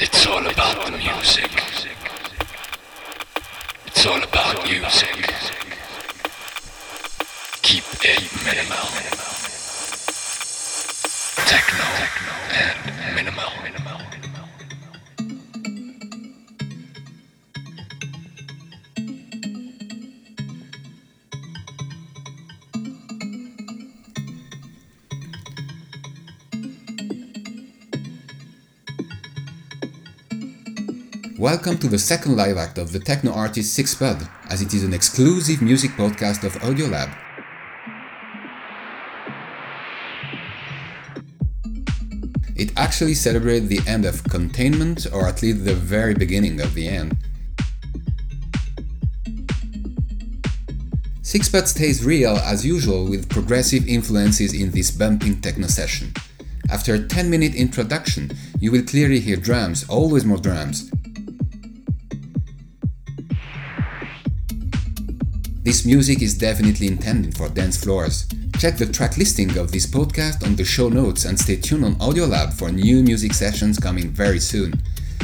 It's all about the music. It's all about music. Keep it minimal. Techno and minimal. Welcome to the second live act of the techno artist SickSpud, as it is an exclusive music podcast of Odiolab. It actually celebrates the end of containment, or at least the very beginning of the end. Six stays real as usual with progressive influences in this bumping techno session. After a 10 minute introduction, you will clearly hear drums, always more drums, This music is definitely intended for dance floors. Check the track listing of this podcast on the show notes and stay tuned on Odiolab for new music sessions coming very soon.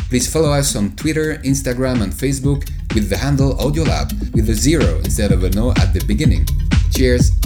Please follow us on Twitter, Instagram, and Facebook with the handle Odiolab with a zero instead of a no at the beginning. Cheers!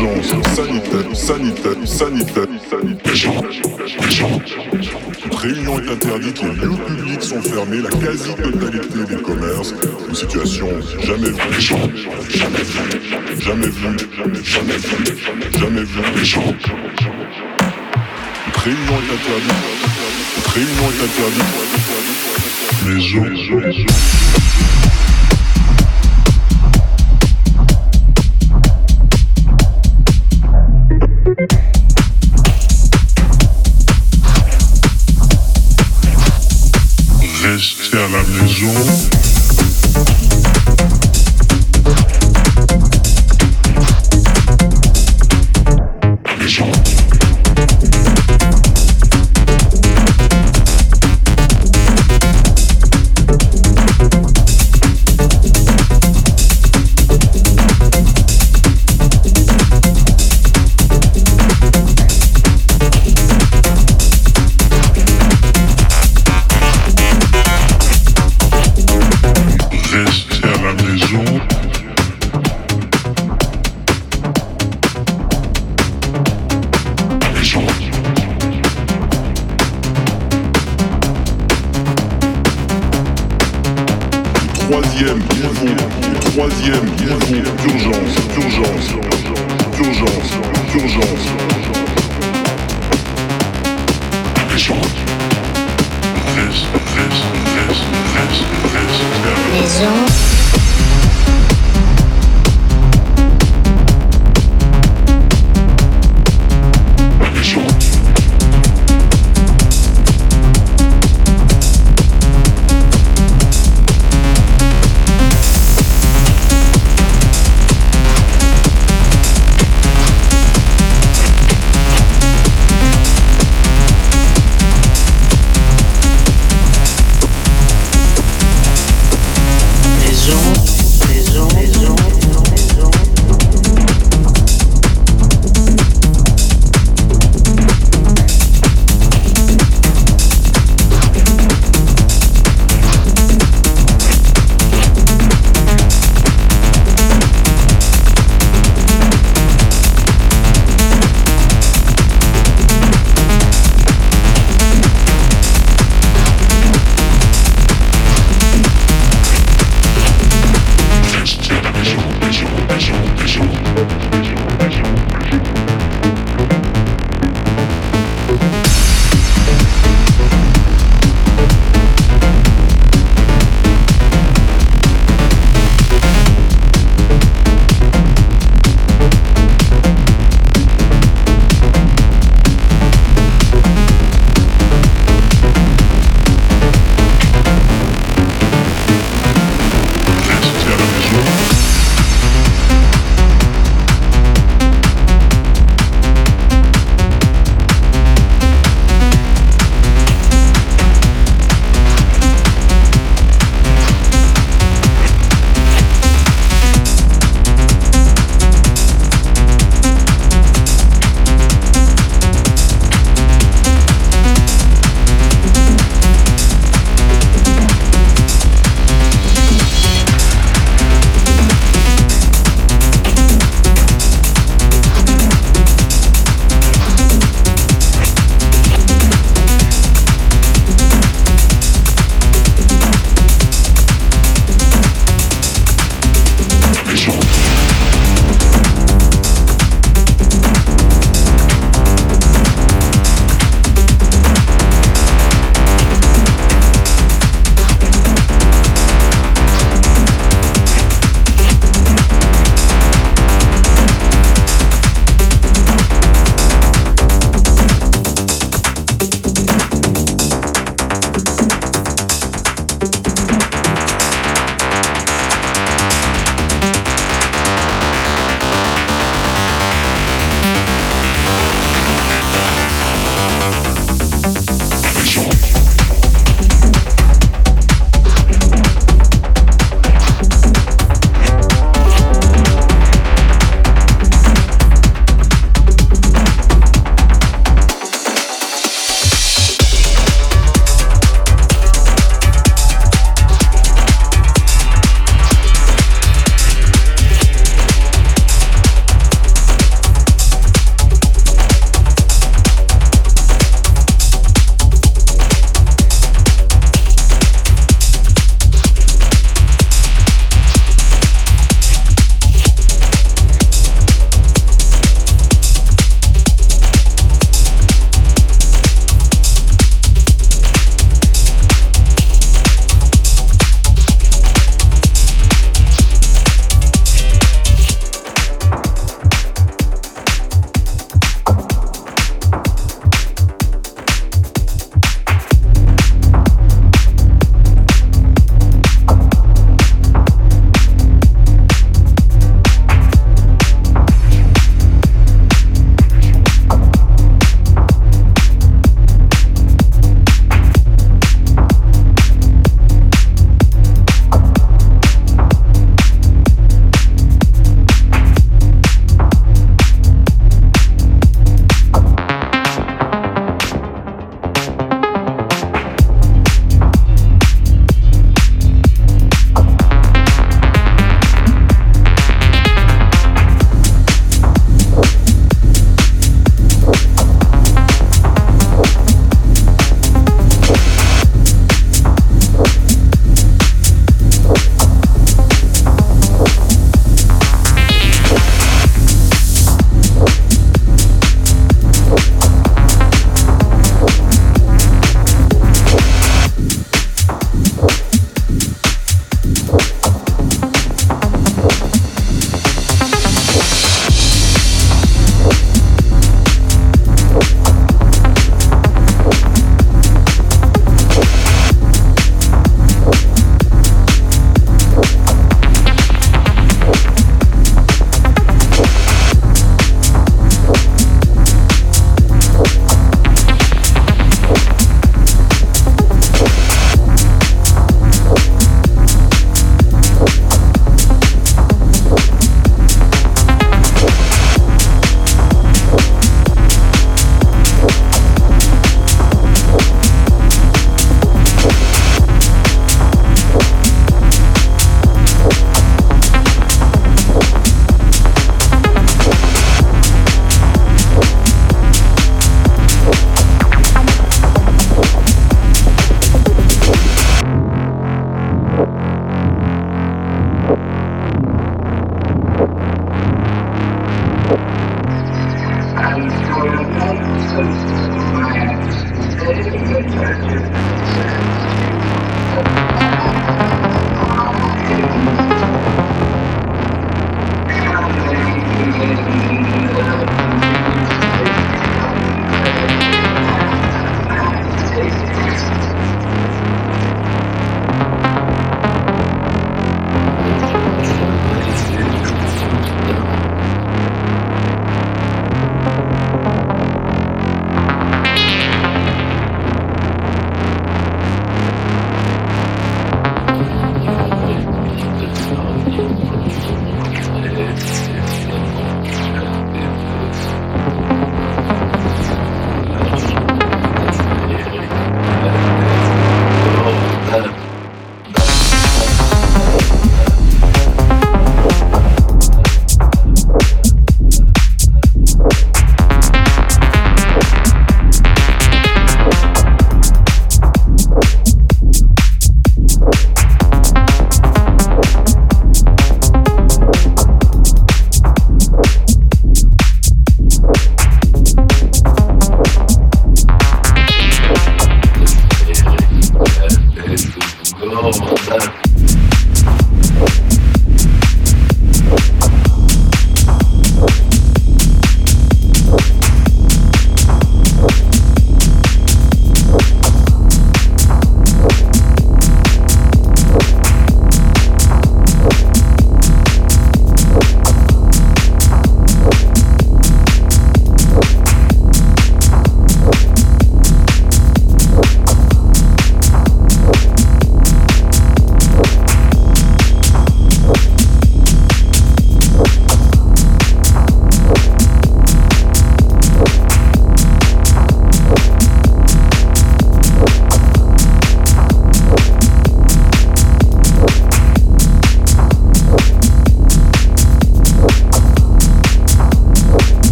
Niveau d'urgence sanitaire, sanitaire, sanitaire, sanitaire. Réunion est interdite, les lieux publics sont fermés, la quasi-totalité des commerces, une situation jamais vue, jamais vue, jamais vue, jamais vue, jamais vue. Réunion est interdite, réunion interdite. Les eaux, Restez à